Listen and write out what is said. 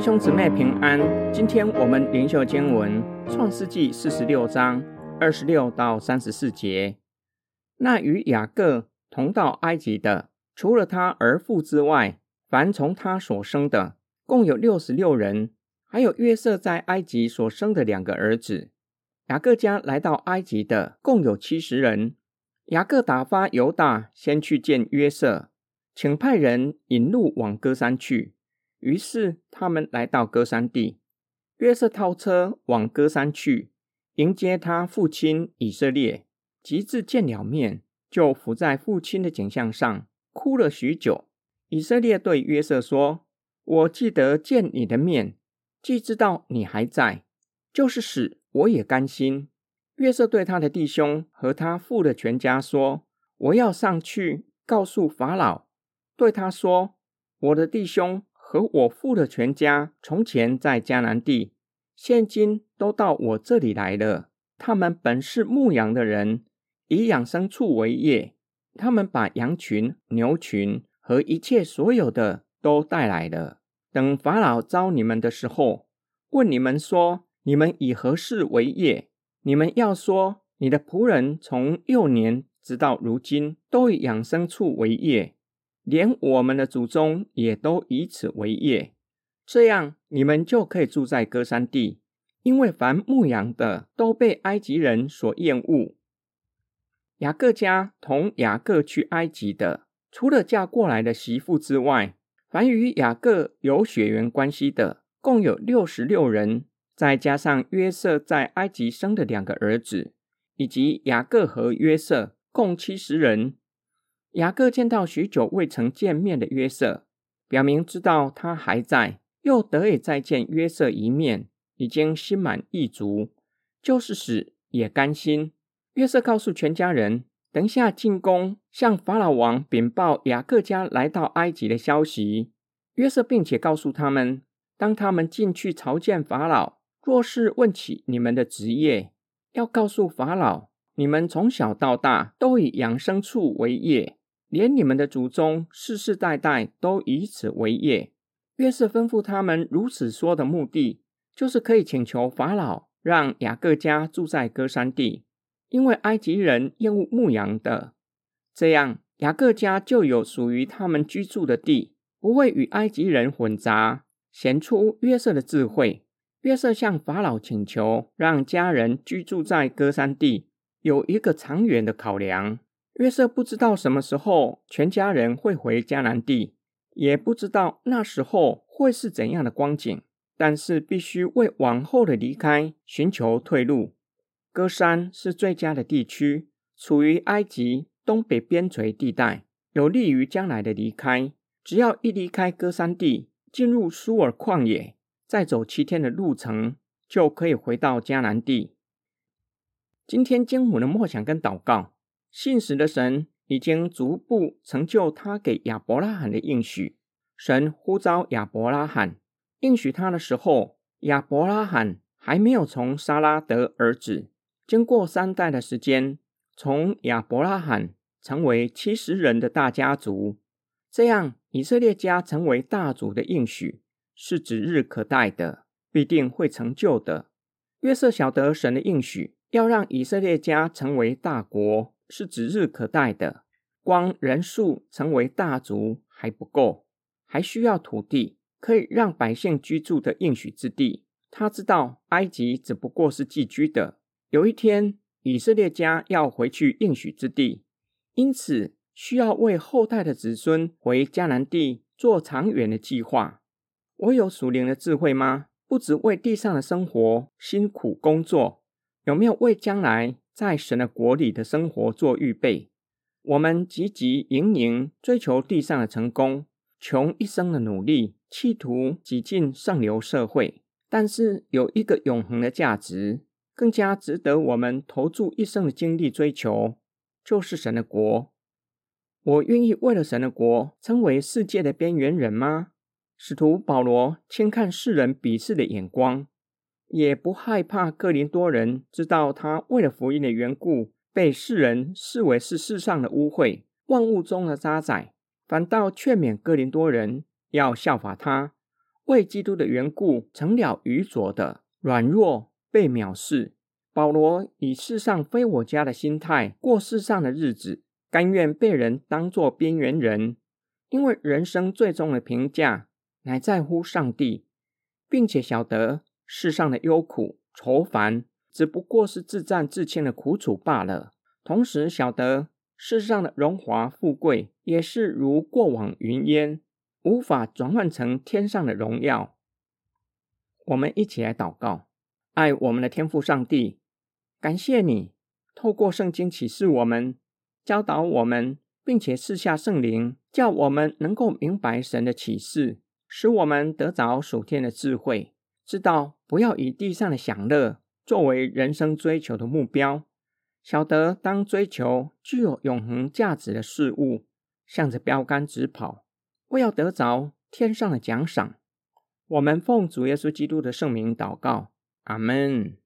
弟兄姊妹平安，今天我们灵修经文创世纪四十六章二十六到三十四节。那与雅各同到埃及的，除了他儿父之外，凡从他所生的，共有六十六人，还有约瑟在埃及所生的两个儿子。雅各家来到埃及的，共有七十人。雅各打发犹大先去见约瑟，请派人引路往歌山去。于是他们来到歌山地，约瑟套车往歌山去迎接他父亲以色列。及至见了面，就伏在父亲的景象上哭了许久。以色列对约瑟说：“我记得见你的面，既知道你还在，就是死我也甘心。”约瑟对他的弟兄和他父的全家说：“我要上去告诉法老，对他说：我的弟兄。”和我父的全家从前在迦南地，现今都到我这里来了。他们本是牧羊的人，以养牲畜为业。他们把羊群、牛群和一切所有的都带来了。等法老招你们的时候，问你们说：你们以何事为业？你们要说：你的仆人从幼年直到如今，都以养牲畜为业。连我们的祖宗也都以此为业，这样你们就可以住在歌山地，因为凡牧羊的都被埃及人所厌恶。雅各家同雅各去埃及的，除了嫁过来的媳妇之外，凡与雅各有血缘关系的，共有六十六人，再加上约瑟在埃及生的两个儿子，以及雅各和约瑟，共七十人。雅各见到许久未曾见面的约瑟，表明知道他还在，又得以再见约瑟一面，已经心满意足，就是死也甘心。约瑟告诉全家人，等下进宫向法老王禀报雅各家来到埃及的消息。约瑟并且告诉他们，当他们进去朝见法老，若是问起你们的职业，要告诉法老，你们从小到大都以养牲畜为业。连你们的祖宗世世代代都以此为业。约瑟吩咐他们如此说的目的，就是可以请求法老让雅各家住在歌山地，因为埃及人厌恶牧羊的，这样雅各家就有属于他们居住的地，不会与埃及人混杂。显出约瑟的智慧。约瑟向法老请求让家人居住在歌山地，有一个长远的考量。约瑟不知道什么时候全家人会回迦南地，也不知道那时候会是怎样的光景，但是必须为往后的离开寻求退路。歌山是最佳的地区，处于埃及东北边陲地带，有利于将来的离开。只要一离开歌山地，进入苏尔旷野，再走七天的路程，就可以回到迦南地。今天经母的默想跟祷告。信实的神已经逐步成就他给亚伯拉罕的应许。神呼召亚伯拉罕，应许他的时候，亚伯拉罕还没有从撒拉得儿子。经过三代的时间，从亚伯拉罕成为七十人的大家族，这样以色列家成为大族的应许是指日可待的，必定会成就的。约瑟晓得神的应许要让以色列家成为大国。是指日可待的，光人数成为大族还不够，还需要土地可以让百姓居住的应许之地。他知道埃及只不过是寄居的，有一天以色列家要回去应许之地，因此需要为后代的子孙回迦南地做长远的计划。我有属灵的智慧吗？不只为地上的生活辛苦工作，有没有为将来？在神的国里的生活做预备，我们汲汲营营追求地上的成功，穷一生的努力，企图挤进上流社会。但是有一个永恒的价值，更加值得我们投注一生的精力追求，就是神的国。我愿意为了神的国，成为世界的边缘人吗？使徒保罗轻看世人鄙视的眼光。也不害怕哥林多人知道他为了福音的缘故，被世人视为是世上的污秽、万物中的渣滓，反倒劝勉哥林多人要效法他，为基督的缘故成了愚拙的、软弱、被藐视。保罗以世上非我家的心态过世上的日子，甘愿被人当作边缘人，因为人生最终的评价乃在乎上帝，并且晓得世上的忧苦愁烦只不过是自战自谦的苦楚罢了。同时晓得世上的荣华富贵也是如过往云烟，无法转换成天上的荣耀。我们一起来祷告，爱我们的天父上帝。感谢你透过圣经启示我们，教导我们，并且赐下圣灵，叫我们能够明白神的启示，使我们得着属天的智慧，知道不要以地上的享乐作为人生追求的目标，晓得当追求具有永恒价值的事物，向着标杆直跑，为要得着天上的奖赏。我们奉主耶稣基督的圣名祷告，阿门。